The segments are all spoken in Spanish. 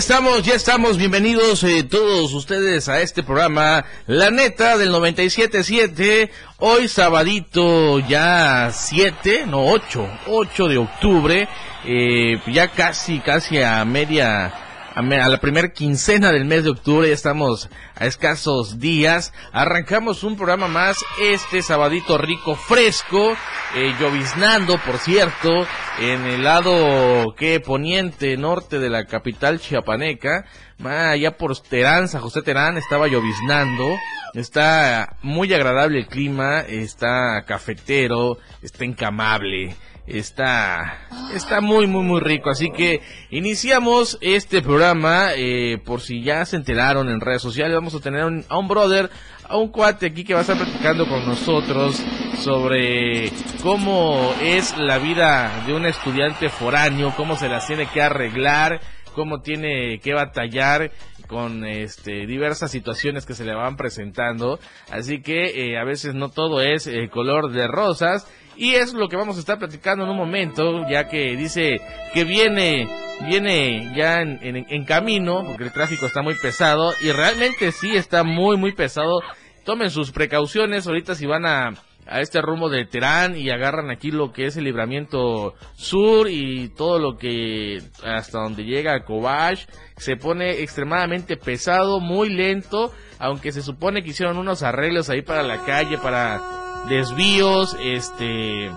estamos, ya estamos, bienvenidos eh, todos ustedes a este programa, La Neta del 97.7, hoy sabadito ya 7, no 8, 8 de octubre, eh, ya casi, casi a media, a, la primer quincena del mes de octubre, ya estamos a escasos días, arrancamos un programa más este sabadito rico, fresco, eh, lloviznando, por cierto, en el lado que poniente norte de la capital chiapaneca, ma, allá por Terán, San José Terán, estaba lloviznando, está muy agradable el clima, está cafetero, está encamable, está, está muy, muy, muy rico. Así que iniciamos este programa, eh, por si ya se enteraron en redes sociales, vamos a tener un- a un brother, a un cuate aquí que va a estar platicando con nosotros sobre cómo es la vida de un estudiante foráneo, cómo se las tiene que arreglar, cómo tiene que batallar con este diversas situaciones que se le van presentando así que eh, a veces no todo es eh, color de rosas y es lo que vamos a estar platicando en un momento ya que dice que viene viene ya en, camino porque el tráfico está muy pesado y realmente sí está muy muy pesado. Tomen sus precauciones ahorita si van a a este rumbo de Terán y agarran aquí lo que es el libramiento sur y todo lo que hasta donde llega Cobach se pone extremadamente pesado, muy lento, aunque se supone que hicieron unos arreglos ahí para la calle, para desvíos, este,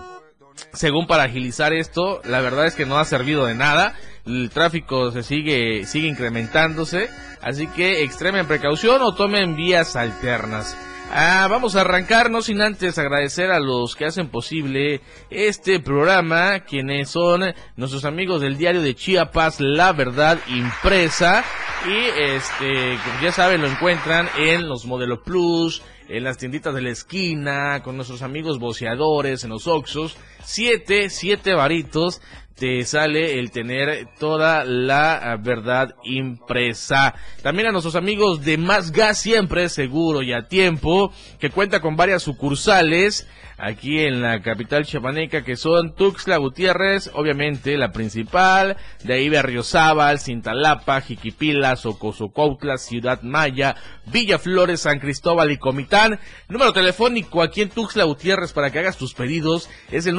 según para agilizar esto, la verdad es que no ha servido de nada. El tráfico se sigue, sigue incrementándose, así que extremen precaución o tomen vías alternas. Ah, vamos a arrancar, no sin antes agradecer a los que hacen posible este programa, quienes son nuestros amigos del diario de Chiapas, La Verdad Impresa. Y este, como ya saben, lo encuentran en los Modelo Plus, en las tienditas de la esquina, con nuestros amigos boceadores, en los Oxos. Siete, siete varitos te sale el tener toda la ah, verdad impresa. También a nuestros amigos de Más Gas Siempre, seguro y a tiempo, que cuenta con varias sucursales aquí en la capital chapaneca que son Tuxtla Gutiérrez, obviamente la principal, de ahí Berriozábal, Cintalapa, Jiquipila, Socosocautla, Ciudad Maya, Villa Flores, San Cristóbal y Comitán. Número telefónico aquí en Tuxtla Gutiérrez para que hagas tus pedidos es el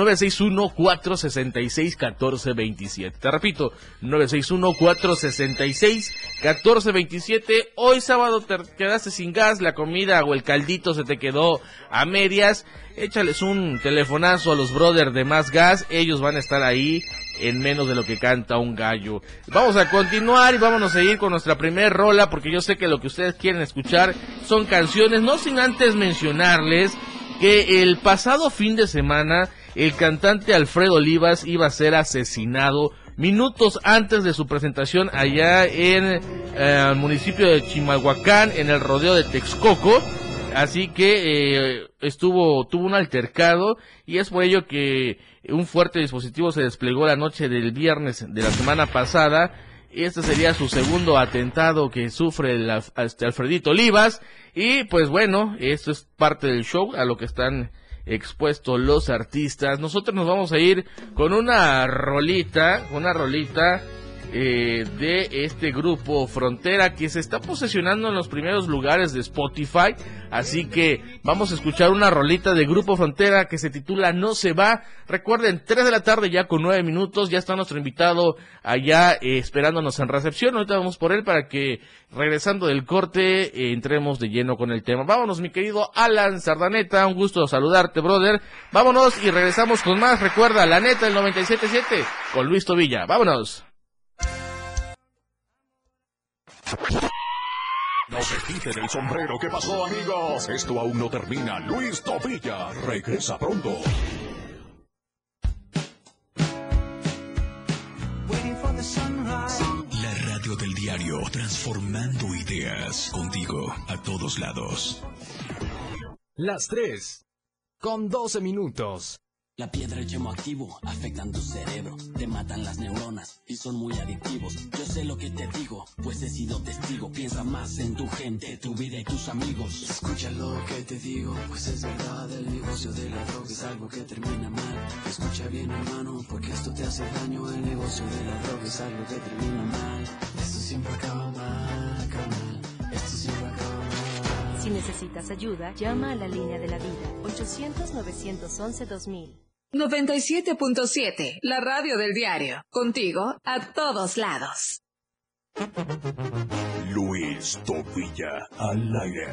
961-466-1427. Te repito, 961-466-1427. Hoy sábado te quedaste sin gas, la comida o el caldito se te quedó a medias. Échales un telefonazo a los brothers de Más Gas, ellos van a estar ahí en menos de lo que canta un gallo. Vamos a continuar y vámonos a ir con nuestra primer rola porque yo sé que lo que ustedes quieren escuchar son canciones, no sin antes mencionarles que el pasado fin de semana el cantante Alfredo Olivas iba a ser asesinado minutos antes de su presentación allá en eh, el municipio de Chimalhuacán, en el rodeo de Texcoco. Así que eh, estuvo, tuvo un altercado y es por ello que un fuerte dispositivo se desplegó la noche del viernes de la semana pasada. Este sería su segundo atentado que sufre el, este Alfredito Olivas. Y pues bueno, esto es parte del show a lo que están expuestos los artistas. Nosotros nos vamos a ir con una rolita, una rolita eh, de este grupo Frontera que se está posesionando en los primeros lugares de Spotify. Así que vamos a escuchar una rolita de Grupo Frontera que se titula No se va. Recuerden, 3 de la tarde ya con 9 minutos. Ya está nuestro invitado allá eh, esperándonos en recepción. Ahorita vamos por él para que regresando del corte eh, entremos de lleno con el tema. Vámonos, mi querido Alan Sardaneta. Un gusto saludarte, brother. Vámonos y regresamos con más. Recuerda, la neta del 97.7 con Luis Tobilla. Vámonos. No se quiten el sombrero. ¿Qué pasó, amigos? Esto aún no termina. Luis Tobilla regresa pronto. La radio del diario, transformando ideas contigo a todos lados. Las 3. Con 12 minutos. La piedra y yemo activo afectan tu cerebro, te matan las neuronas y son muy adictivos. Yo sé lo que te digo, pues he sido testigo. Piensa más en tu gente, tu vida y tus amigos. Escucha lo que te digo, pues es verdad. El negocio de la droga es algo que termina mal. Escucha bien, hermano, porque esto te hace daño. El negocio de la droga es algo que termina mal. Esto siempre acaba mal, acaba mal. Esto siempre acaba mal. Si necesitas ayuda, llama a la línea de la vida 800-911-2000. 97.7, la radio del diario. Contigo a todos lados. Luis Tobilla al aire.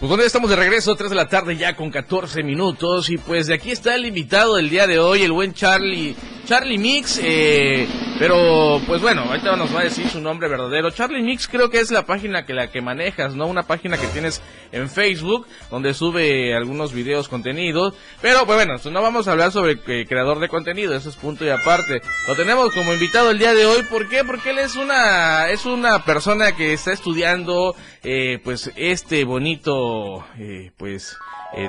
Pues bueno, ya estamos de regreso, 3 de la tarde ya con 14 minutos y pues de aquí está el invitado del día de hoy, el buen Charlie, Charlie Mix, eh, pero pues bueno, ahorita nos va a decir su nombre verdadero. Charlie Mix creo que es la página que la que manejas, ¿no? Una página que tienes en Facebook donde sube algunos videos, contenidos, pero pues bueno, no vamos a hablar sobre eh, creador de contenido, eso es punto y aparte. Lo tenemos como invitado el día de hoy, ¿por qué? Porque él es una, es una persona que está estudiando, eh, pues este bonito, eh, pues, eh,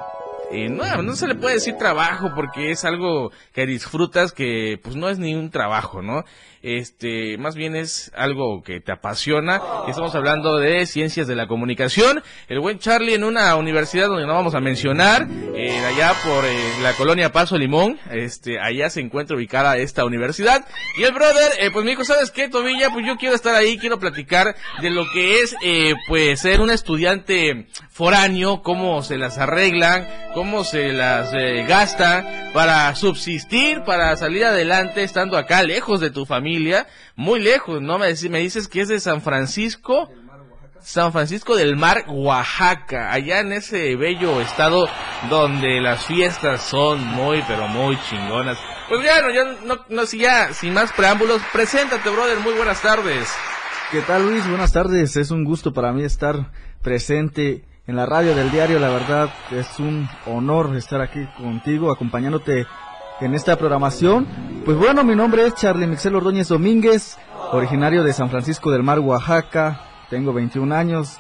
no, no se le puede decir trabajo porque es algo que disfrutas que pues no es ni un trabajo, ¿no? Este, más bien es algo que te apasiona. Estamos hablando de ciencias de la comunicación. El buen Charlie en una universidad donde no vamos a mencionar, eh, allá por eh, la colonia Paso Limón, este, allá se encuentra ubicada esta universidad. Y el brother, eh, pues me dijo, ¿sabes qué, Tobilla? Pues yo quiero estar ahí, quiero platicar de lo que es, eh, pues ser un estudiante foráneo, cómo se las arreglan, cómo se las gasta para subsistir, para salir adelante estando acá lejos de tu familia, muy lejos, ¿no? Me, me dices que es de San Francisco. San Francisco del Mar, Oaxaca, allá en ese bello estado donde las fiestas son muy, pero muy chingonas. Pues ya, no, ya, no, no, si ya, sin más preámbulos, preséntate, brother, muy buenas tardes. ¿Qué tal Luis? Buenas tardes. Es un gusto para mí estar presente en la radio del diario. La verdad es un honor estar aquí contigo, acompañándote en esta programación. Pues bueno, mi nombre es Charlie Mixel Ordóñez Domínguez, originario de San Francisco del Mar, Oaxaca. Tengo 21 años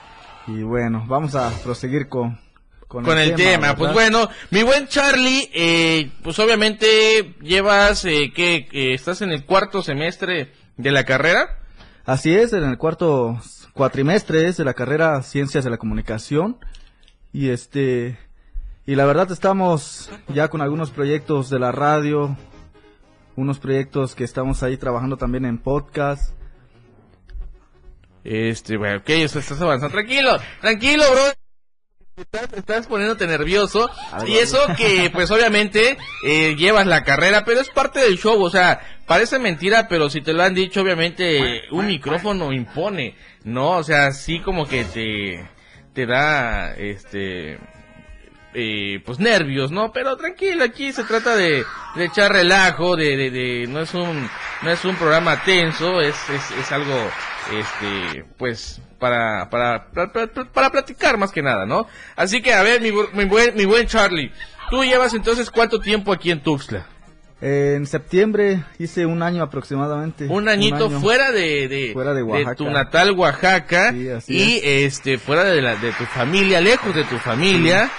y bueno, vamos a proseguir con, Con el tema, pues bueno, mi buen Charlie, eh, pues obviamente llevas, eh, que estás en el cuarto semestre de la carrera. Así es, en el cuarto cuatrimestre es de la carrera Ciencias de la Comunicación. Y este, y la verdad estamos ya con algunos proyectos de la radio, unos proyectos que estamos ahí trabajando también en podcast. Este, bueno, ok, eso estás avanzando. Tranquilo, tranquilo, bro. Estás, estás poniéndote nervioso. Y eso que, pues obviamente, eh, llevas la carrera, pero es parte del show. O sea, parece mentira, pero si te lo han dicho, obviamente, un micrófono impone. ¿No? O sea, sí como que te, te da, este, eh, pues nervios, ¿no? Pero tranquilo, aquí se trata de, de echar relajo, de, de, de- no es un, no es un programa tenso, es, es, es algo, este, pues, para, para, para, para- platicar más que nada, ¿no? Así que, a ver, mi, mi buen, mi buen Charlie, tú llevas entonces cuánto tiempo aquí en Tuxtla? En septiembre hice un año aproximadamente. Un añito año. fuera de, de, Fuera de tu natal Oaxaca Sí, y este fuera de, la, de tu familia, lejos de tu familia.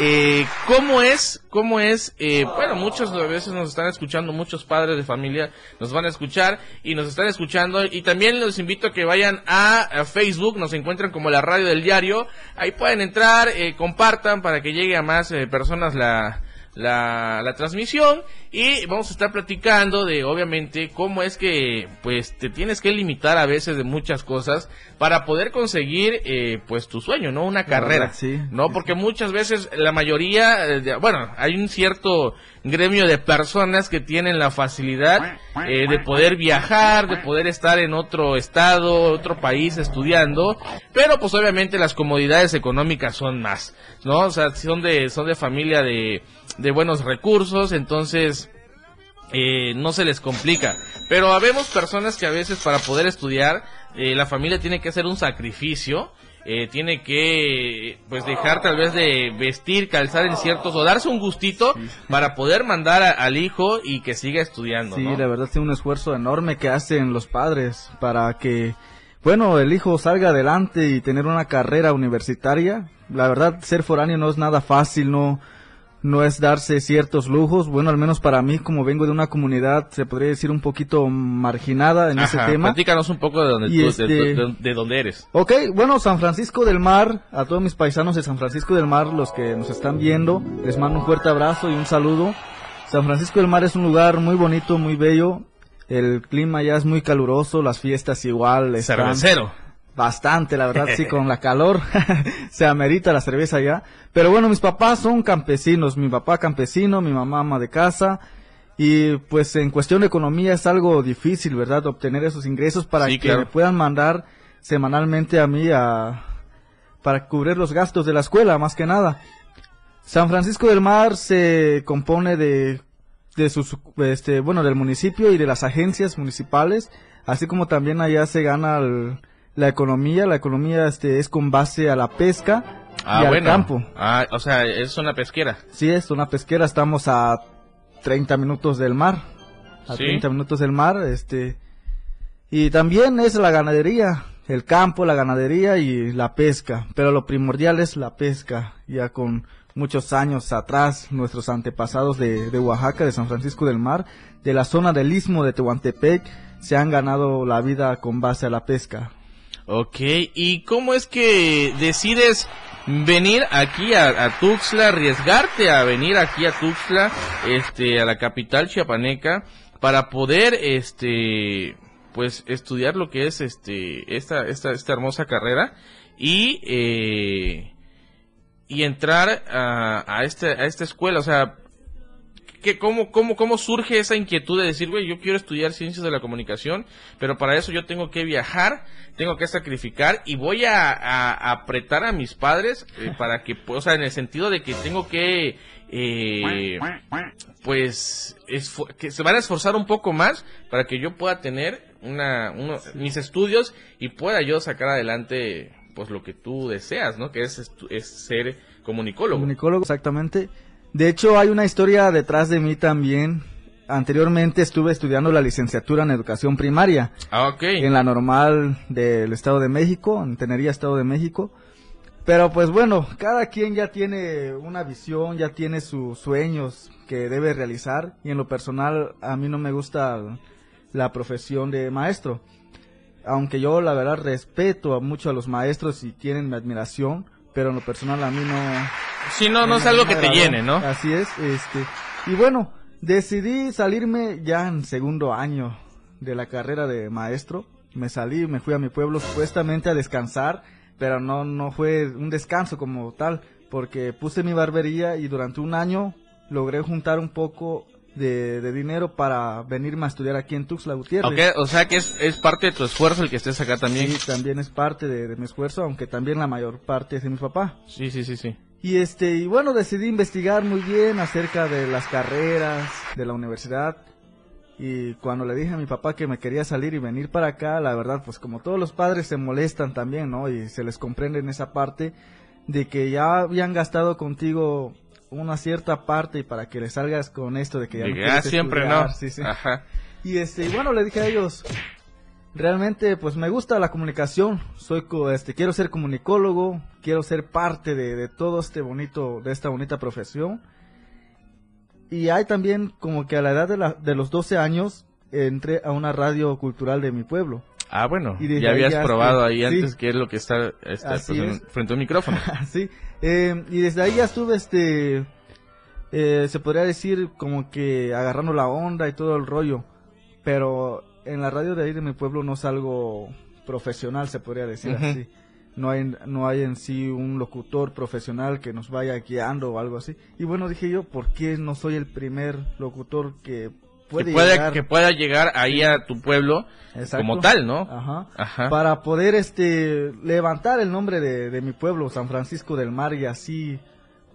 Eh, ¿Cómo es? ¿Cómo es? Eh, bueno, muchos a veces nos están escuchando, muchos padres de familia nos van a escuchar y nos están escuchando y también los invito a que vayan a, a Facebook, nos encuentran como la radio del diario, ahí pueden entrar, eh, compartan para que llegue a más eh, personas la, la, la transmisión y vamos a estar platicando de obviamente cómo es que pues te tienes que limitar a veces de muchas cosas para poder conseguir eh, pues tu sueño, ¿no? Una carrera, verdad, sí. ¿no? Porque muchas veces la mayoría, eh, de- bueno, hay un cierto gremio de personas que tienen la facilidad eh, de poder viajar, de poder estar en otro estado, otro país estudiando, pero pues obviamente las comodidades económicas son más, ¿no? O sea, son de, son de familia de, de buenos recursos, entonces eh, no se les complica. Pero habemos personas que a veces para poder estudiar, eh, la familia tiene que hacer un sacrificio, eh, tiene que pues dejar tal vez de vestir, calzar en ciertos o darse un gustito para poder mandar a- al hijo y que siga estudiando. Sí, ¿no? la verdad es un esfuerzo enorme que hacen los padres para que, bueno, el hijo salga adelante y tener una carrera universitaria. La verdad, ser foráneo no es nada fácil, no, no es darse ciertos lujos. Bueno, al menos para mí, como vengo de una comunidad, se podría decir un poquito marginada en ese tema. Platícanos un poco de donde, Y tú- de- este- de- de dónde eres. Ok, bueno, San Francisco del Mar, a todos mis paisanos de San Francisco del Mar, los que nos están viendo, les mando un fuerte abrazo y un saludo. San Francisco del Mar es un lugar muy bonito, muy bello. El clima ya es muy caluroso, las fiestas igual están Cervecero. Bastante, la verdad, sí, con la calor se amerita la cerveza ya. Pero bueno, mis papás son campesinos, mi papá campesino, mi mamá ama de casa. Y pues en cuestión de economía es algo difícil, ¿verdad? Obtener esos ingresos para Sí, que claro. me puedan mandar semanalmente a mí a, para cubrir los gastos de la escuela, más que nada. San Francisco del Mar se compone de, de sus, este, bueno, del municipio y de las agencias municipales, así como también allá se gana el- la economía. La economía, este, es con base a la pesca Ah, y al bueno. campo. Ah, o sea, es una pesquera. Sí, es una pesquera, estamos a 30 minutos del mar. A Sí. 30 minutos del mar, este. Y también es la ganadería, el campo, la ganadería y la pesca. Pero lo primordial es la pesca. Ya con muchos años atrás, nuestros antepasados de, de Oaxaca, de San Francisco del Mar, de la zona del istmo de Tehuantepec, se han ganado la vida con base a la pesca. Ok, ¿y cómo es que decides venir aquí a, a Tuxtla, arriesgarte a venir aquí a Tuxtla, este, a la capital chiapaneca, para poder, este, pues, estudiar lo que es, este, esta, esta, esta hermosa carrera y, eh, y entrar a, a, este, a esta escuela, o sea, que cómo, cómo, ¿Cómo surge esa inquietud de decir, güey, yo quiero estudiar ciencias de la comunicación, pero para eso yo tengo que viajar, tengo que sacrificar y voy a, a- a apretar a mis padres eh, para que, pues, o sea, en el sentido de que tengo que, eh, pues, que se van a esforzar un poco más para que yo pueda tener una, uno- mis estudios y pueda yo sacar adelante, pues, lo que tú deseas, ¿no? Que es, es ser comunicólogo. Comunicólogo, exactamente. De hecho, hay una historia detrás de mí también. Anteriormente estuve estudiando la licenciatura en educación primaria Ah, ok. en la normal del Estado de México, en Tenería, Estado de México. Pero pues bueno, cada quien ya tiene una visión, ya tiene sus sueños que debe realizar y en lo personal a mí no me gusta la profesión de maestro. Aunque yo la verdad respeto a mucho a los maestros y tienen mi admiración, pero en lo personal a mí no, Sí, no, no es algo que te llene, ¿no? Así es, este, y bueno, decidí salirme ya en segundo año de la carrera de maestro. Me salí, me fui a mi pueblo supuestamente a descansar, pero no, no fue un descanso como tal, porque puse mi barbería y durante un año logré juntar un poco de, de dinero para venirme a estudiar aquí en Tuxtla Gutiérrez. Ok, o sea que es, es parte de tu esfuerzo el que estés acá también. Sí, también es parte de, de mi esfuerzo, aunque también la mayor parte es de mi papá. Sí, sí, sí, sí. Y este, y bueno, decidí investigar muy bien acerca de las carreras de la universidad. Y cuando le dije a mi papá que me quería salir y venir para acá, la verdad, pues como todos los padres se molestan también, ¿no? Y se les comprende en esa parte de que ya habían gastado contigo una cierta parte y para que le salgas con esto de que ya no siempre estudiar, no. sí, sí. Ajá. Y este, y bueno, le dije a ellos, realmente pues me gusta la comunicación, soy este quiero ser comunicólogo, quiero ser parte de, de todo este bonito de esta bonita profesión. Y hay también como que a la edad de, la- de los 12 años entré a una radio cultural de mi pueblo. Ah, bueno, Y ya habías probado ahí sí. antes qué es lo que está, está, Así pues, en- es. frente a un micrófono. sí, eh, y desde ahí ya estuve, este, eh, se podría decir como que agarrando la onda y todo el rollo, pero en la radio de ahí de mi pueblo no es algo profesional, se podría decir así. No hay, no hay en sí un locutor profesional que nos vaya guiando o algo así. Y bueno, dije yo, ¿por qué no soy el primer locutor que puede que, pueda, llegar? que pueda llegar ahí a tu pueblo Exacto. como tal, ¿no? Ajá. Ajá. Para poder este levantar el nombre de, de mi pueblo, San Francisco del Mar, y así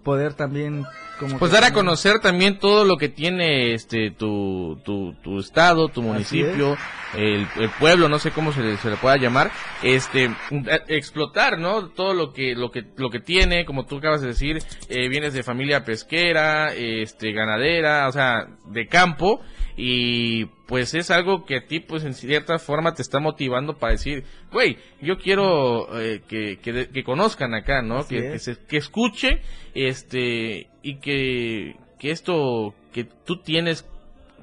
poder también como Pues que dar a conocer también todo lo que tiene este tu, tu, tu estado, tu municipio, el, el pueblo, no sé cómo se le, se le pueda llamar, este eh, explotar, ¿no? Todo lo que lo que lo que tiene, como tú acabas de decir, eh, vienes de familia pesquera, este ganadera, o sea, de campo y pues es algo que a ti pues en cierta forma te está motivando para decir, güey, yo quiero eh, que, que, que conozcan acá, ¿no? Que, que, se- que escuche este y que, que esto que tú tienes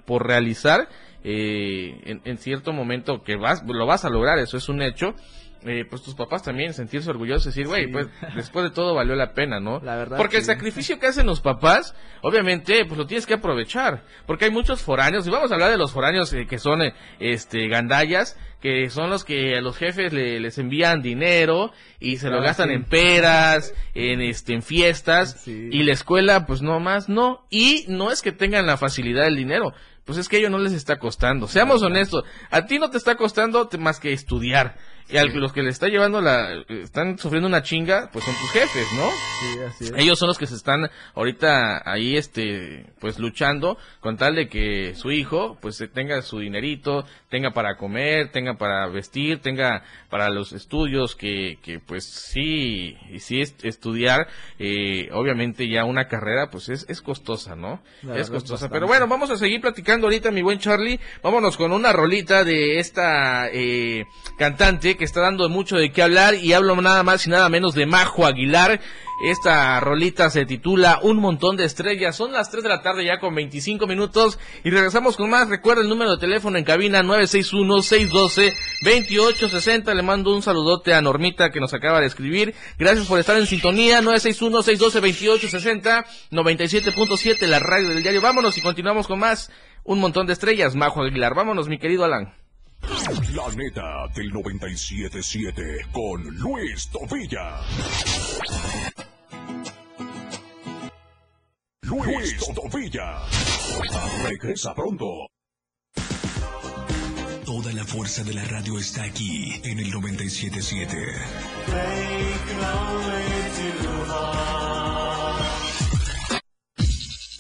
por realizar eh, en, en cierto momento que vas lo vas a lograr, eso es un hecho. Eh, pues tus papás también sentirse orgullosos, decir, güey, Sí. pues después de todo valió la pena, ¿no? La verdad, Porque el sacrificio que hacen los papás, obviamente, pues lo tienes que aprovechar, porque hay muchos foráneos, y vamos a hablar de los foráneos eh, que son, eh, este, gandallas, que son los que a los jefes le- les envían dinero y se lo Ah, gastan sí. en peras, en este, en fiestas, Sí. y la escuela, pues no más, no, y no es que tengan la facilidad del dinero, pues es que a ellos no les está costando. Seamos honestos, a ti no te está costando más que estudiar. Y a los que le está llevando la, están sufriendo una chinga, pues son tus jefes, ¿no? Sí, así es. Ellos son los que se están ahorita ahí, este, pues luchando con tal de que su hijo, pues eh, tenga su dinerito, tenga para comer, tenga para vestir, tenga para los estudios, que, que pues sí, y sí es- estudiar, eh, obviamente ya una carrera, pues es, es costosa, ¿no? La es costosa. Pero bueno, vamos a seguir platicando ahorita, mi buen Charlie. Vámonos con una rolita de esta eh, cantante que está dando mucho de qué hablar y hablo nada más y nada menos de Majo Aguilar. Esta rolita se titula Un montón de estrellas. Son las 3 de la tarde ya con 25 minutos y regresamos con más. Recuerda el número de teléfono en cabina 961-612-2860. Le mando un saludote a Normita que nos acaba de escribir. Gracias por estar en sintonía 961-612-2860 97.7 la radio del diario. Vámonos y continuamos con más. Un montón de estrellas, Majo Aguilar. Vámonos, mi querido Alan. La neta del 977 con Luis Tobilla. Luis Tobilla. Regresa pronto. Toda la fuerza de la radio está aquí en el 977.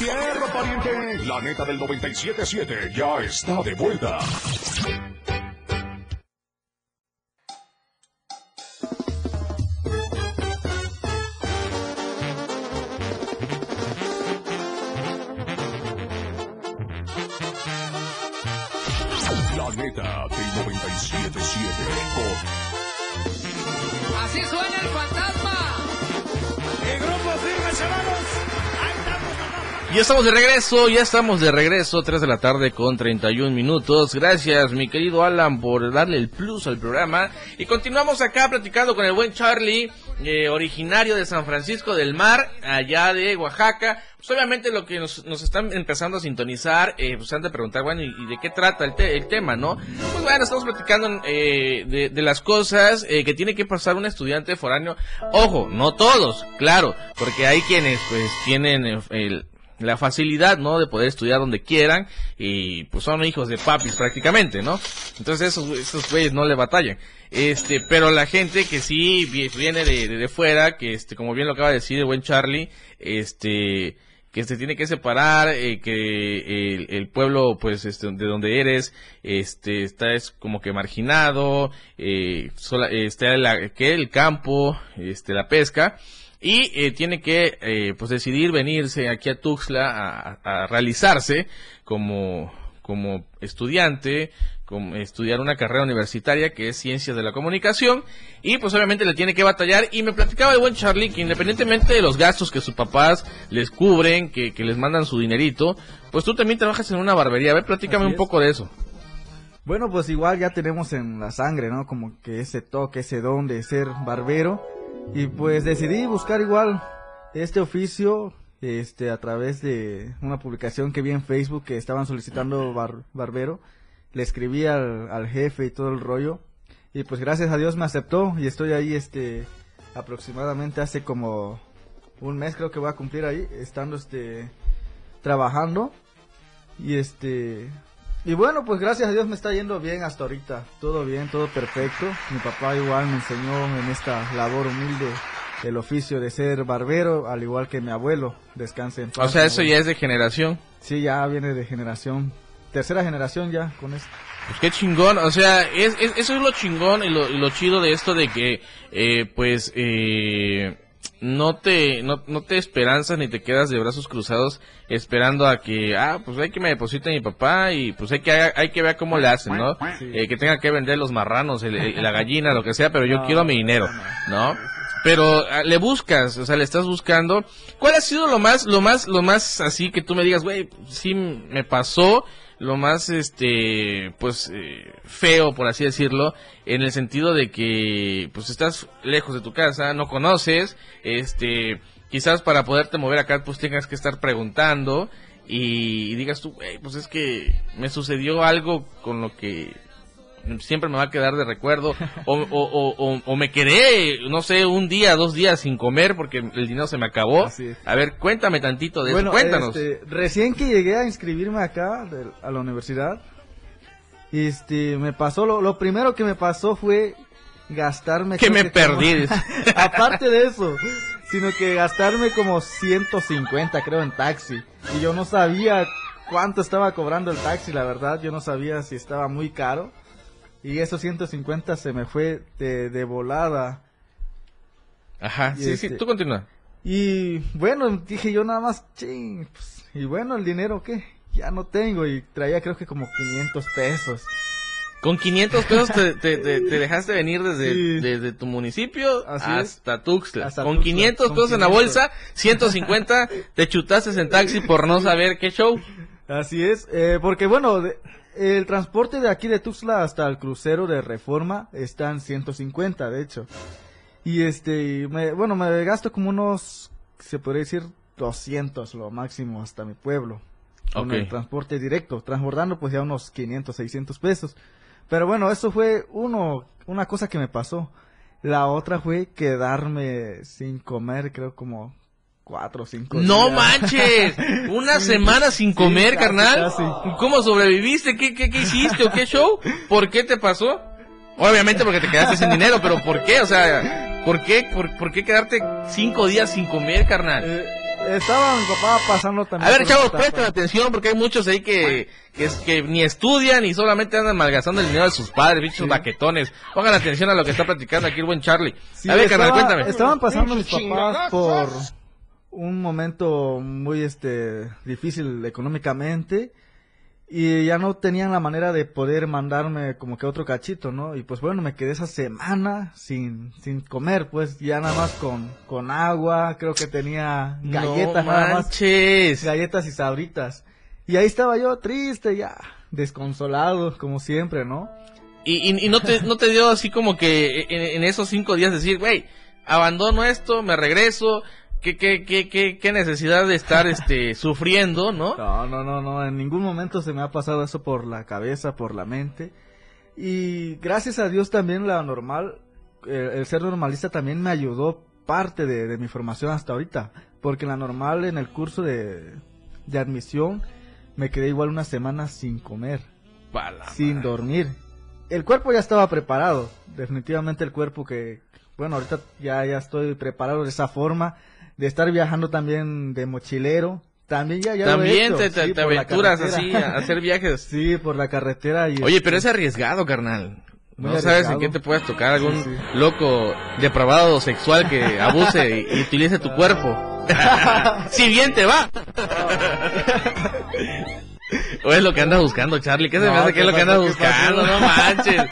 Tierra pariente. La neta del 977 ya está de vuelta. Ya estamos de regreso, ya estamos de regreso, 3 de la tarde con 31 minutos. Gracias, mi querido Alan, por darle el plus al programa. Y continuamos acá platicando con el buen Charlie, eh, originario de San Francisco del Mar, allá de Oaxaca. Pues obviamente lo que nos, nos están empezando a sintonizar, eh, pues han de preguntar, bueno, ¿y, de qué trata el, el tema, no? Pues bueno, estamos platicando eh, de, de, las cosas eh, que tiene que pasar un estudiante foráneo. Ojo, no todos, claro, porque hay quienes pues tienen el la facilidad, ¿no? De poder estudiar donde quieran y pues son hijos de papis prácticamente, ¿no? Entonces esos, esos güeyes no le batallan. Este, pero la gente que sí viene de, de, fuera, que este, como bien lo acaba de decir el buen Charlie, este, que se tiene que separar, eh, que el, pueblo, pues, este, de donde eres, este, está es como que marginado, eh, sola, está que el campo, este, la pesca, y eh, tiene que eh, pues decidir venirse aquí a Tuxtla a, a, realizarse como como estudiante, como estudiar una carrera universitaria que es ciencias de la comunicación y pues obviamente le tiene que batallar y me platicaba el buen Charlie que independientemente de los gastos que sus papás les cubren, que, que les mandan su dinerito, pues tú también trabajas en una barbería, a ver, platícame un poco de eso. Bueno, pues igual ya tenemos en la sangre, ¿no? Como que ese toque, ese don de ser barbero y pues decidí buscar igual este oficio este a través de una publicación que vi en Facebook que estaban solicitando barbero. Le escribí al, al, jefe y todo el rollo. Y pues gracias a Dios me aceptó y estoy ahí este aproximadamente hace como un mes creo que voy a cumplir ahí estando este trabajando y este y bueno, pues gracias a Dios me está yendo bien hasta ahorita. Todo bien, todo perfecto. Mi papá igual me enseñó en esta labor humilde el oficio de ser barbero, al igual que mi abuelo. Descanse en paz. O sea, eso ya es de generación. Sí, ya viene de generación. Tercera generación ya con esto. Pues qué chingón, o sea, es, eso es lo chingón y lo, y lo chido de esto de que, eh, pues, eh, no te, no, no te esperanzas ni te quedas de brazos cruzados esperando a que, ah, pues hay que me deposite mi papá y pues hay que, hay que ver cómo le hacen, ¿no? Eh, que tenga que vender los marranos, la gallina, lo que sea, pero yo quiero mi dinero, ¿no? Pero ah, le buscas, o sea, le estás buscando. ¿Cuál ha sido lo más, lo más, lo más así que tú me digas, güey, sí me pasó lo más este pues eh, feo por así decirlo en el sentido de que pues estás lejos de tu casa no conoces este quizás para poderte mover acá pues tengas que estar preguntando y, digas tú pues es que me sucedió algo con lo que siempre me va a quedar de recuerdo o, o, o, o, me quedé, no sé, un día, dos días sin comer porque el dinero se me acabó. A ver, cuéntame tantito de eso, cuéntanos. Este, recién que llegué a inscribirme acá a la universidad, este, me pasó, lo, lo primero que me pasó fue gastarme... Que me perdí. aparte de eso, sino que gastarme como 150 creo en taxi. Y yo no sabía cuánto estaba cobrando el taxi, la verdad, yo no sabía si estaba muy caro. Y esos 150 se me fue de, de volada. Ajá, sí, sí, este, tú continúa. Y bueno, dije yo nada más, ching, pues, y bueno, el dinero, ¿qué? Ya no tengo y traía creo que como 500 pesos. Con 500 pesos te, te, te, dejaste venir desde, desde tu municipio hasta Tuxtla. Con 500 pesos en la bolsa, 150 te chutaste en taxi por no saber qué show. Así es, eh, porque bueno, el transporte de aquí de Tuxtla hasta el crucero de Reforma está en 150, de hecho. Y este, me, bueno, me gasto como unos, se podría decir, 200 lo máximo hasta mi pueblo. Con el transporte directo, transbordando pues ya unos 500, 600 pesos. Pero bueno, eso fue uno, una cosa que me pasó. La otra fue quedarme sin comer, creo como cuatro o cinco ¡No manches! ¿Una semana sin comer, carnal? ¿Cómo sobreviviste? ¿Qué, qué, ¿Qué hiciste o qué show? ¿Por qué te pasó? Obviamente porque te quedaste sin dinero, pero ¿por qué? O sea, ¿por qué, por, por qué quedarte cinco días sin comer, carnal? Eh, estaba mi papá pasando también. A ver, chavos, presten atención porque hay muchos ahí que, que, es, que ni estudian y solamente andan malgastando el dinero de sus padres, bichos baquetones. Pongan atención a lo que está platicando aquí el buen Charlie. a ver, carnal, cuéntame. Estaban pasando mis papás por un momento muy este difícil económicamente y ya no tenían la manera de poder mandarme como que otro cachito, ¿no? Y pues bueno, me quedé esa semana sin, sin comer, pues ya nada más con, con agua, creo que tenía galletas no nada más, galletas y sabritas. Y ahí estaba yo triste ya, desconsolado, como siempre, ¿no? Y, y, y no, te, no te dio así como que en, en esos cinco días decir, güey, abandono esto, me regreso, ¿Qué, qué, qué, qué, qué necesidad de estar este, sufriendo, ¿no? No, no, no, no, en ningún momento se me ha pasado eso por la cabeza, por la mente. Y gracias a Dios también la normal, el ser normalista también me ayudó parte de, de, mi formación hasta ahorita. Porque en la normal, en el curso de, de admisión, me quedé igual una semana sin comer, sin madre. dormir. El cuerpo ya estaba preparado, definitivamente el cuerpo que, bueno, ahorita ya, ya estoy preparado de esa forma de estar viajando también de mochilero. También ya, ya También lo he te, hecho, te, sí, te por la aventuras así a hacer viajes. Sí, por la carretera. Y Oye, pero es este, arriesgado, carnal. Muy No sabes en qué te puedes tocar algún Sí, sí. loco depravado sexual que abuse y, y utilice tu cuerpo. si bien te va. o es lo que andas buscando, Charlie. ¿Qué se me hace que ¿qué es lo que andas buscando? No manches.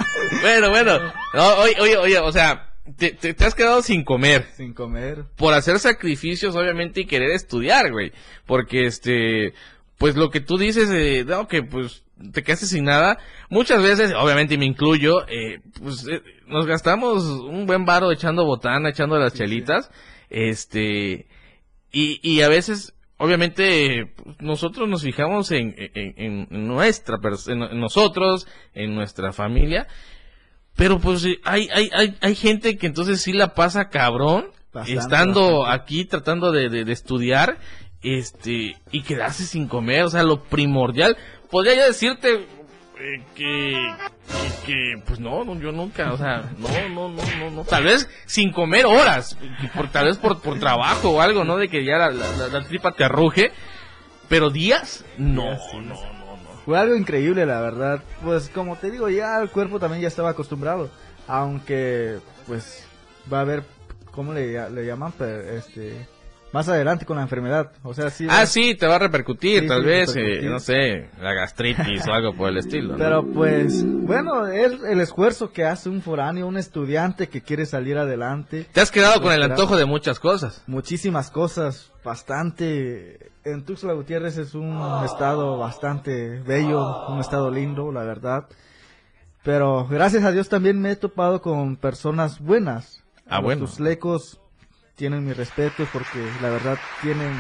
bueno, bueno. No, oye, oye, oye, o sea, te, te- te has quedado sin comer Sin comer. por hacer sacrificios, obviamente, y querer estudiar, güey. Porque, este, pues lo que tú dices, eh, no, que pues te quedaste sin nada. Muchas veces, obviamente, y me incluyo, eh, pues eh, nos gastamos un buen varo echando botana, echando las chelitas. Este, y, y a veces, obviamente, nosotros nos fijamos en, en, en nuestra, en nosotros, en nuestra familia. Pero pues hay, hay, hay, hay gente que entonces sí la pasa cabrón, Bastante, estando bastante. aquí tratando de, de, de estudiar, este, y quedarse sin comer, o sea, lo primordial. Podría yo decirte eh, que, que, que, pues no, no, yo nunca, o sea, no, no, no, no, no, tal vez sin comer horas, por, tal vez por, por trabajo o algo, ¿no? De que ya la, la, la- tripa te arruje, pero días, no, no, no. Fue algo increíble, la verdad. Pues como te digo, ya el cuerpo también ya estaba acostumbrado. Aunque, pues, va a haber, ¿cómo le, le llaman? Este, más adelante con la enfermedad. O sea, sí. Ah, va- sí, te va a repercutir, Sí, tal sí, vez, eh, no sé, la gastritis o algo por el estilo. ¿no? Pero pues, bueno, es el esfuerzo que hace un foráneo, un estudiante que quiere salir adelante. Te has quedado con el antojo de muchas cosas. Muchísimas cosas, bastante. En Tuxtla Gutiérrez es un estado bastante bello, un estado lindo, la verdad. Pero gracias a Dios también me he topado con personas buenas. Ah, Los bueno. tuxtlecos tienen mi respeto porque la verdad tienen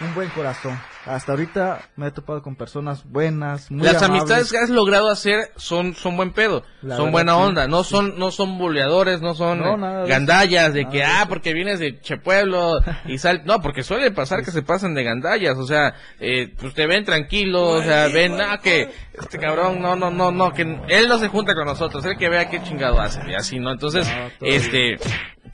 un buen corazón. Hasta ahorita me he topado con personas buenas, muy Las amables. amistades que has logrado hacer son, son buen pedo, La son verdad, buena sí, onda, no sí. son, no son buleadores, no son No, nada de gandallas de que, de ah, eso. porque vienes de Chepueblo y sal, no, porque suele pasar que se pasan de gandallas, o sea, eh, pues te ven tranquilo, o sea, ven, ah, que este cabrón, no, no, no, no, que él no se junta con nosotros, él que vea qué chingado hace, y así, ¿no? Entonces, No, este,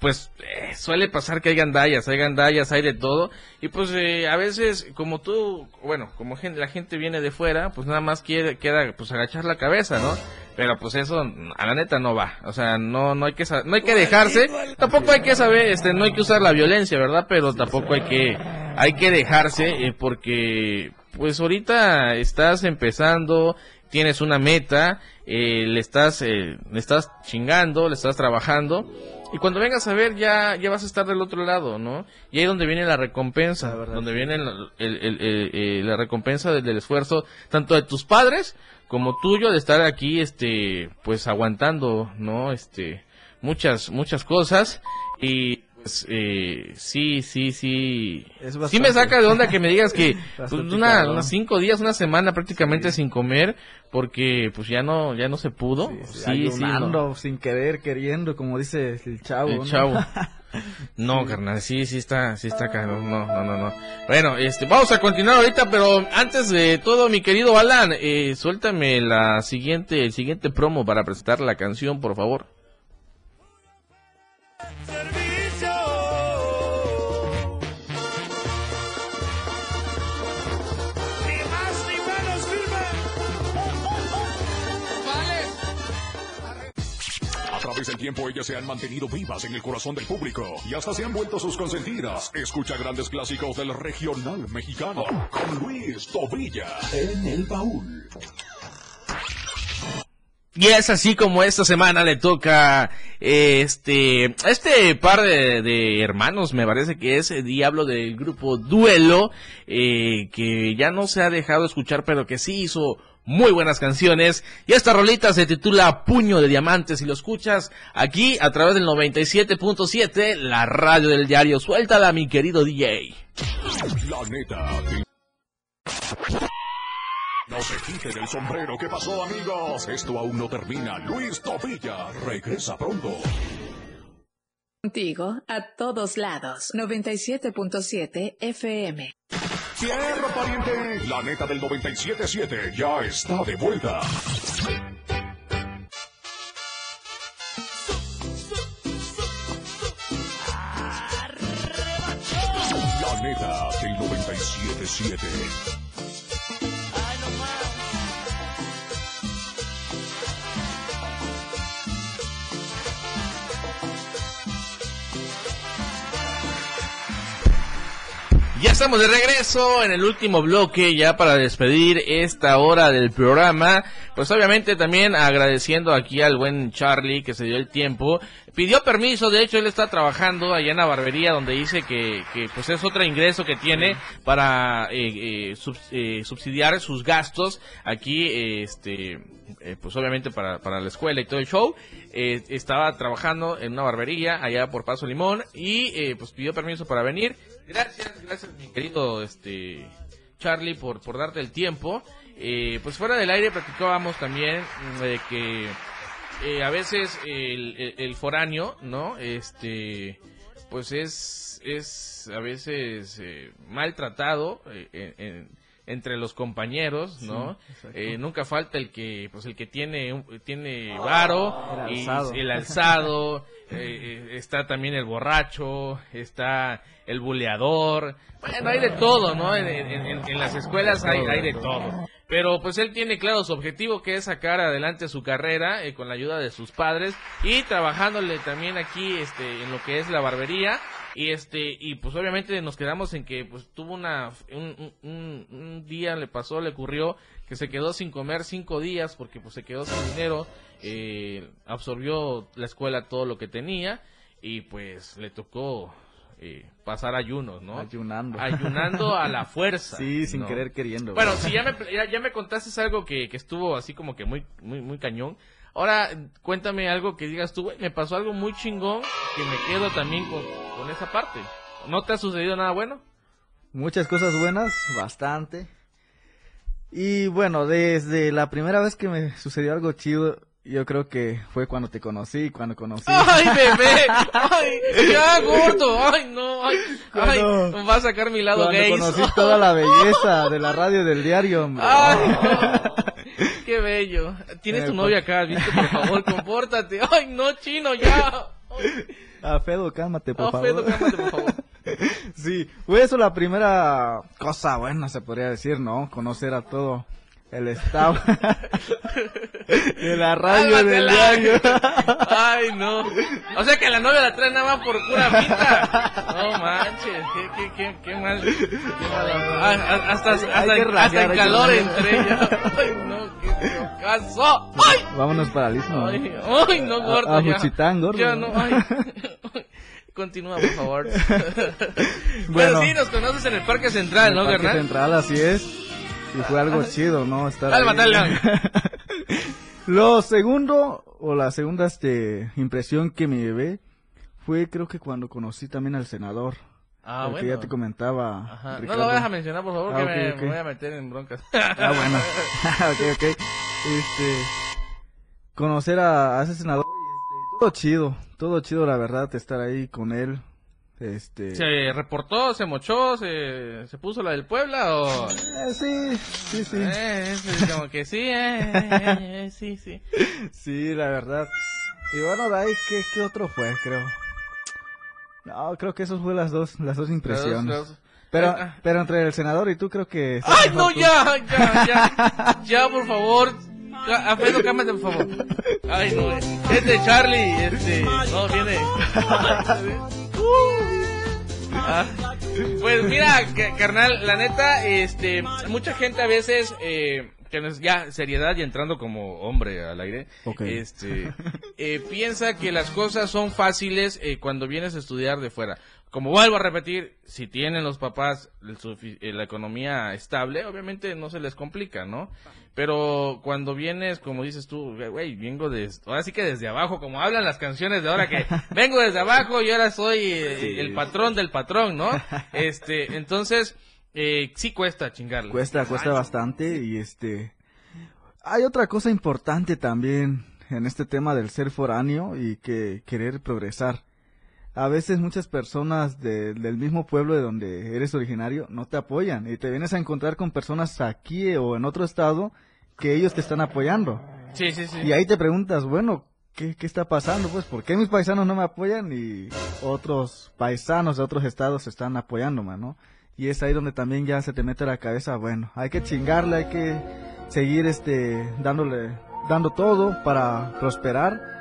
pues eh, suele pasar que hay gandallas, hay gandallas, hay de todo. Y pues eh, a veces como tú, bueno, como gen- la gente viene de fuera, pues nada más quiere queda pues agachar la cabeza, ¿no? Pero pues eso a la neta no va, o sea, no no hay que no hay que dejarse, tampoco hay que saber, este no hay que usar la violencia, ¿verdad? Pero tampoco hay que hay que dejarse eh, porque pues ahorita estás empezando, tienes una meta, eh, le estás eh, le estás chingando, le estás trabajando y cuando vengas a ver ya ya vas a estar del otro lado, ¿no? Y ahí donde viene la recompensa, La verdad, donde viene el- el- el- el- eh, la recompensa del, del esfuerzo tanto de tus padres como tuyo de estar aquí este pues aguantando, ¿no? Este muchas muchas cosas y eh, sí, sí, sí. Es Sí me saca de onda que me digas que pues, una, unos cinco días, una semana prácticamente sin comer porque pues ya no ya no se pudo. Sí, Sí, sí, no. sin querer, queriendo, como dice el chavo. El ¿no? chavo. No, carnal, sí, sí está, sí está cabrón. No, no, no, no. Bueno, este, vamos a continuar ahorita, pero antes de todo, mi querido Alan, eh, suéltame la siguiente, el siguiente promo para presentar la canción, por favor. Través del tiempo ellas se han mantenido vivas en el corazón del público y hasta se han vuelto sus consentidas. Escucha grandes clásicos del regional mexicano con Luis Tobilla en el baúl. Y es así como esta semana le toca este este par de, de hermanos, me parece que es el Diablo del grupo Duelo, eh, que ya no se ha dejado escuchar, pero que sí hizo muy buenas canciones. Y esta rolita se titula Puño de Diamantes y lo escuchas aquí a través del 97.7, la radio del diario. Suéltala, mi querido DJ. La neta. del- No se quite del sombrero. ¿Qué pasó, amigos? Esto aún no termina. Luis Tobilla regresa pronto. Contigo a todos lados. 97.7 FM. Tierra pariente. La neta del 97.7 ya está de vuelta. La neta del 97.7. Ya estamos de regreso en el último bloque ya para despedir esta hora del programa. Pues obviamente también agradeciendo aquí al buen Charlie que se dio el tiempo. Pidió permiso, de hecho él está trabajando allá en la barbería donde dice que, que pues es otro ingreso que tiene para eh, eh, subs- eh, subsidiar sus gastos aquí, eh, este, eh, pues obviamente para, para la escuela y todo el show. Eh, estaba trabajando en una barbería allá por Paso Limón y eh, pues pidió permiso para venir. Gracias, gracias mi querido este Charlie por, por darte el tiempo. Eh, pues fuera del aire platicábamos también mm, de que eh, a veces el, el- el foráneo, ¿no? Este, pues es, es a veces eh, maltratado eh, en- en- entre los compañeros, ¿no? Sí. Eh, nunca falta el que, pues el que tiene, tiene varo, El y alzado. el alzado, está también el borracho, está el buleador, bueno, hay de todo, ¿no? En- en las escuelas hay, hay de todo. Pero pues él tiene claro su objetivo que es sacar adelante su carrera eh, con la ayuda de sus padres y trabajándole también aquí este en lo que es la barbería. Y este y pues obviamente nos quedamos en que pues tuvo una un, un- un- día le pasó le ocurrió que se quedó sin comer cinco días porque pues se quedó sin dinero eh, absorbió la escuela todo lo que tenía y pues le tocó eh, pasar ayunos no Ayunando. ayunando a la fuerza Sí, sin ¿no? querer queriendo. Bueno, si ya me, ya, ya me contaste algo que, que estuvo así como que muy, muy, muy cañón. Ahora, cuéntame algo que digas tú, güey, me pasó algo muy chingón que me quedo también con, con esa parte. ¿No te ha sucedido nada bueno? Muchas cosas buenas, bastante. Y bueno, desde la primera vez que me sucedió algo chido, yo creo que fue cuando te conocí, cuando conocí. ¡Ay, bebé! ¡Ay, ya, gordo! ¡Ay, no! ¡Ay, ay! Va a sacar mi lado cuando gay. conocí toda la belleza de la radio del diario, hombre. ¡Ay, no! ¡Qué bello! Tienes Eh, tu pa- novia acá, ¿viste? Por favor, compórtate. ¡Ay, no, chino, ya! A Fedo, cálmate, por Ah, favor. Fedo, cálmate, por favor. Sí, fue eso la primera cosa buena, se podría decir, ¿no? Conocer a todo el staff de la radio del Cálmatela. diario. Ay, no. O sea que la novia la trae nada más por pura pinta. No manches, qué, qué, qué, qué mal. Qué mal. Ah, ah, hasta, hasta, hasta el hay que calor entre ellas. Ay, no, qué caso. Ay, Vámonos para el istmo. ay, ay, no, A- gordo. a ya. Juchitán, gordo. Ya no, ay. Continúa, por favor. bueno, Bueno. sí, nos conoces en el Parque Central, En ¿no, Parque? Central, así es. Y fue algo chido, ¿no? Estar ahí. Lo segundo, o la segunda este, impresión que me llevé, fue creo que cuando conocí también al senador. Ah, bueno. que ya te comentaba. Ajá. No lo vayas a mencionar, por favor, Ah, que me voy a meter en broncas. Ah, bueno. ok, ok. Este, conocer a, a ese senador, este, todo chido, todo chido, la verdad, estar ahí con él. Este, ¿Se reportó, se mochó, se, se puso la del Puebla o...? eh, sí, sí, sí. Eh, es como que sí, eh, eh, eh, sí, sí. Sí, la verdad. Y bueno, de ahí, ¿qué, qué otro fue? Creo. No, creo que esas fue las dos, las dos impresiones. Pero, Ah. pero entre el senador y tú creo que... ¡Ay, no, tú. ya, ya, ya! Ya, por favor. Alfredo, cámate, por favor. Ay, no, este Charlie, este, no, viene. Ah, pues mira, ca- carnal, la neta, este, mucha gente a veces, eh, que nos- ya seriedad y entrando como hombre al aire, este, eh, piensa que las cosas son fáciles eh, cuando vienes a estudiar de fuera. Como vuelvo a repetir, si tienen los papás eh, la economía estable, obviamente no se les complica, ¿no? Pero cuando vienes, como dices tú, güey, vengo de, ahora sí que desde abajo, como hablan las canciones de ahora que vengo desde abajo y ahora soy eh, Sí. el patrón del patrón, ¿no? Este, entonces, eh, sí cuesta chingarle. Cuesta, cuesta bastante y este... Hay otra cosa importante también en este tema del ser foráneo y que querer progresar. A veces muchas personas de- del mismo pueblo de donde eres originario no te apoyan y te vienes a encontrar con personas aquí o en otro estado que ellos te están apoyando. Sí, sí, sí. Y ahí te preguntas, bueno, ¿qué, qué está pasando? Pues, ¿por qué mis paisanos no me apoyan y otros paisanos de otros estados están apoyándome, no? Y es ahí donde también ya se te mete la cabeza, bueno, hay que chingarle, hay que seguir este, dándole, dando todo para prosperar.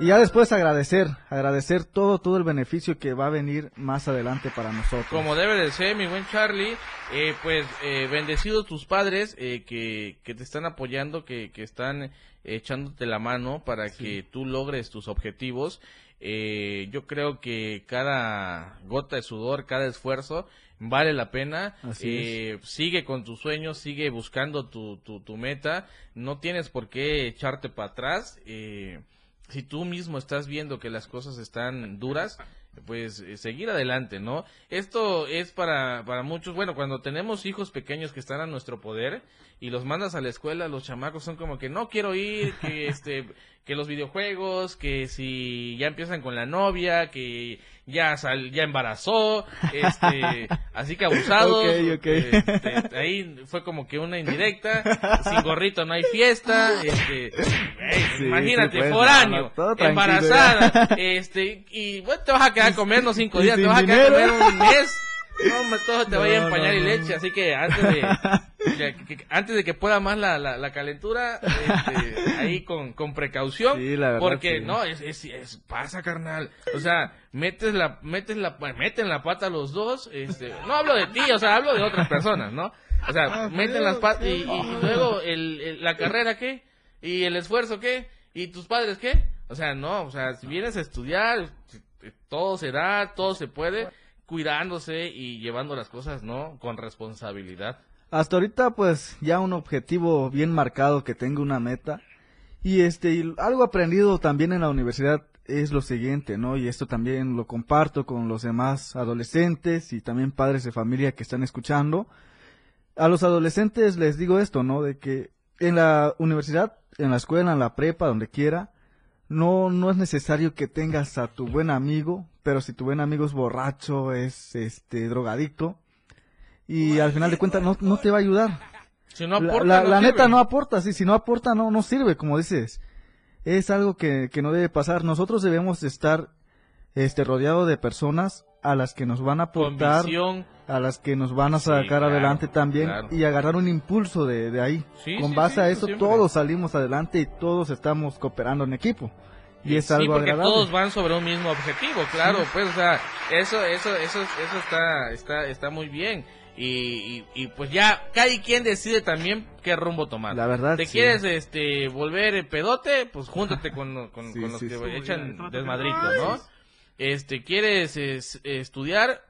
Y ya después agradecer, agradecer todo, todo el beneficio que va a venir más adelante para nosotros. Como debe de ser, mi buen Charlie, eh, pues eh, bendecidos tus padres eh, que, que te están apoyando, que, que están eh, echándote la mano para que tú logres tus objetivos. Eh, yo creo que cada gota de sudor, cada esfuerzo vale la pena. Así Eh, Sigue con tus sueños, sigue buscando tu, tu, tu meta. No tienes por qué echarte para atrás. Eh, si tú mismo estás viendo que las cosas están duras, pues eh, seguir adelante, ¿no? Esto es para, para muchos, bueno, cuando tenemos hijos pequeños que están a nuestro poder y los mandas a la escuela, los chamacos son como que no quiero ir, que este, que los videojuegos, que si ya empiezan con la novia, que ya sal, ya embarazó, este, así que abusados, este, ahí fue como que una indirecta, sin gorrito no hay fiesta, este, Sí, imagínate, sí, pues, foráneo, no, no, todo tranquilo, embarazada, este, y bueno, te vas a quedar comiendo cinco días, te vas a quedar comiendo un mes, no, hombre, todo te vaya a No, empañar no, y no. leche, así que antes de, que- que- que- antes de que pueda más la, la, la calentura, este, ahí con, con precaución, Sí, la verdad, porque sí. no, es, es, es- pasa carnal, o sea, metes la, metes la, meten la pata los dos, este, no hablo de ti, o sea, hablo de otras personas, ¿no? O sea, meten las patas y, y- y luego el, el- la carrera qué, y el esfuerzo qué, y tus padres qué, o sea, no, o sea, si vienes a estudiar, todo se da, todo se puede, cuidándose y llevando las cosas, ¿no? Con responsabilidad. Hasta ahorita pues ya un objetivo bien marcado que tengo una meta y este algo aprendido también en la universidad es lo siguiente, ¿no? Y esto también lo comparto con los demás adolescentes y también padres de familia que están escuchando. A los adolescentes les digo esto, ¿no? De que en la universidad, en la escuela, en la prepa, donde quiera, no, no es necesario que tengas a tu buen amigo, pero si tu buen amigo es borracho, es este drogadicto, y al final de cuentas no, no te va a ayudar. Si no La- aporta, la, no la sirve. neta no aporta, sí, si no aporta no, no sirve, como dices. Es algo que, que no debe pasar. Nosotros debemos de estar este, rodeados de personas a las que nos van a aportar, a las que nos van a sacar claro, adelante también claro. y agarrar un impulso de, de ahí. Sí, Con sí, base a eso eso siempre. todos salimos adelante y todos estamos cooperando en equipo. Y es sí, algo porque agradable. todos van sobre un mismo objetivo, claro, pues, o sea, eso, eso, eso, eso está, está, está muy bien. Y, y, y, pues ya, cada quien decide también qué rumbo tomar. La verdad, ¿Te sí. quieres, este, volver pedote? Pues júntate con, con, Sí, con los sí, que sí. echan desmadrito, ¿no? Este, ¿quieres es- estudiar?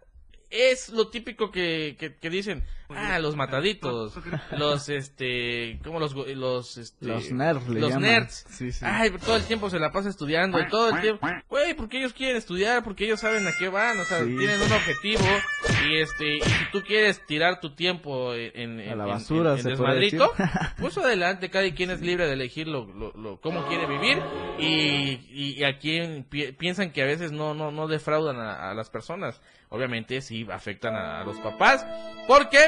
Es lo típico que, que, que dicen, ah, los mataditos, los, este, como los, go- los, este, Los nerds le los llaman. nerds. Sí, sí. Ay, todo el tiempo se la pasa estudiando y todo el tiempo, güey, porque ellos quieren estudiar, porque ellos saben a qué van, o sea, Sí. tienen un objetivo y este, y si tú quieres tirar tu tiempo en, en, A la en- basura, en- desmadrito, pues adelante, cada quien es libre de elegir lo, lo, lo- cómo quiere vivir y, y, y a quien pi- piensan que a veces no, no, no defraudan a, a las personas. Obviamente sí afectan a, a los papás, porque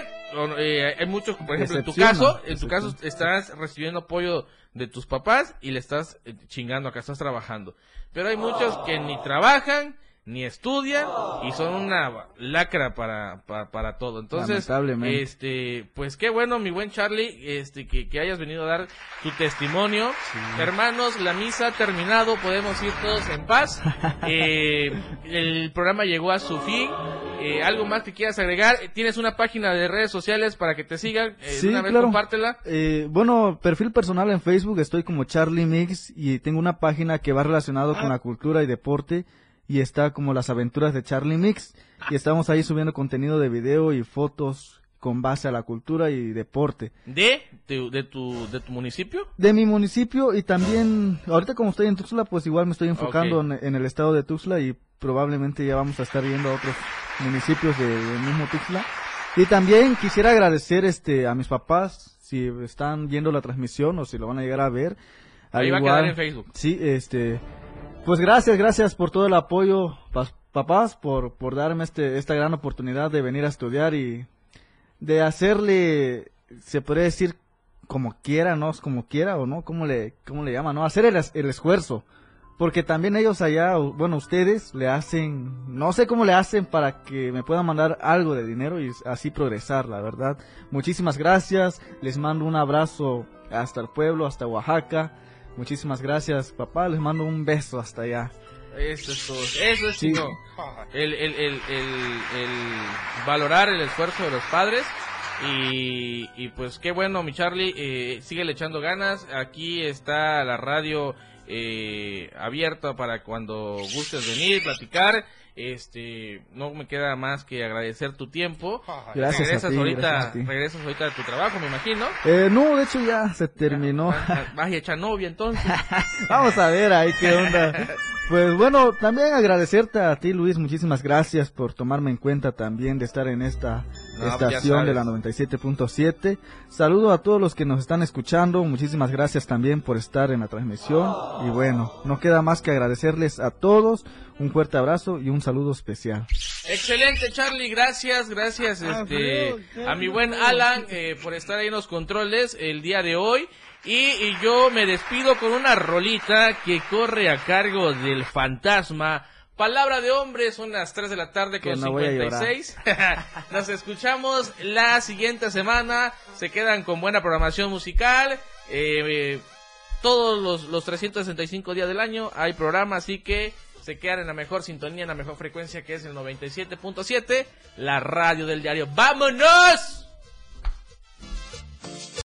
eh, hay muchos, por ejemplo, en tu caso, en tu caso estás recibiendo apoyo de tus papás y le estás eh, chingando acá, estás trabajando. Pero hay muchos que ni trabajan, ni estudian y son una lacra para, para, para todo. Entonces, este, pues qué bueno, mi buen Charlie, este, que, que hayas venido a dar tu testimonio. Hermanos, la misa ha terminado, podemos ir todos en paz. Eh, el programa llegó a su fin. Eh, ¿Algo más que quieras agregar? ¿Tienes una página de redes sociales para que te sigan? Eh, de Sí, una vez claro. compártela. Eh, bueno, perfil personal en Facebook, estoy como Charlie Mix y tengo una página que va relacionado con la cultura y deporte y está como las aventuras de Charlie Mix y estamos ahí subiendo contenido de video y fotos con base a la cultura y deporte. ¿De, tu- de, tu, de tu municipio? De mi municipio y también, ahorita como estoy en Tuxtla, pues igual me estoy enfocando Ok. en, en el estado de Tuxtla y probablemente ya vamos a estar viendo a otros municipios de- del mismo Tuxtla. Y también quisiera agradecer este a mis papás si están viendo la transmisión o si lo van a llegar a ver. Ahí va a quedar en Facebook. Sí, este, pues gracias, gracias por todo el apoyo, pa- papás, por, por darme este, esta gran oportunidad de venir a estudiar y de hacerle, se podría decir, como quiera, ¿no? Como quiera o no, ¿cómo le, cómo le llaman? ¿No? Hacer el, el esfuerzo. Porque también ellos allá, bueno, ustedes le hacen, no sé cómo le hacen para que me puedan mandar algo de dinero y así progresar, la verdad. Muchísimas gracias, les mando un abrazo hasta el pueblo, hasta Oaxaca. Muchísimas gracias, papá, les mando un beso hasta allá. Eso es todo. Eso es Sí. El, el, el, el, valorar el esfuerzo de los padres. Y, y pues qué bueno, mi Charlie. Eh, sigue echando ganas. Aquí está la radio eh, abierta para cuando gustes venir, platicar. Este, no me queda más que agradecer tu tiempo. Gracias a regresas ti, ahorita, gracias a ti. regresas ahorita de tu trabajo, me imagino. Eh, no, de hecho ya se terminó. Vas a echar novia entonces. Vamos a ver ahí qué onda. Pues bueno, también agradecerte a ti Luis, muchísimas gracias por tomarme en cuenta también de estar en esta No, ya estación de la sabes. 97.7. Saludo a todos los que nos están escuchando, muchísimas gracias también por estar en la transmisión y bueno, no queda más que agradecerles a todos, un fuerte abrazo y un saludo especial. Excelente, Charlie, gracias, gracias este, a mi buen Alan eh, por estar ahí en los controles el día de hoy. Y, y yo me despido con una rolita que corre a cargo del fantasma. Palabra de hombre, son las 3 de la tarde con no voy a llorar. 56. Nos escuchamos la siguiente semana. Se quedan con buena programación musical. Eh, eh, todos los, los 365 días del año hay programa, así que se quedan en la mejor sintonía, en la mejor frecuencia que es el 97.7, la radio del diario. ¡Vámonos!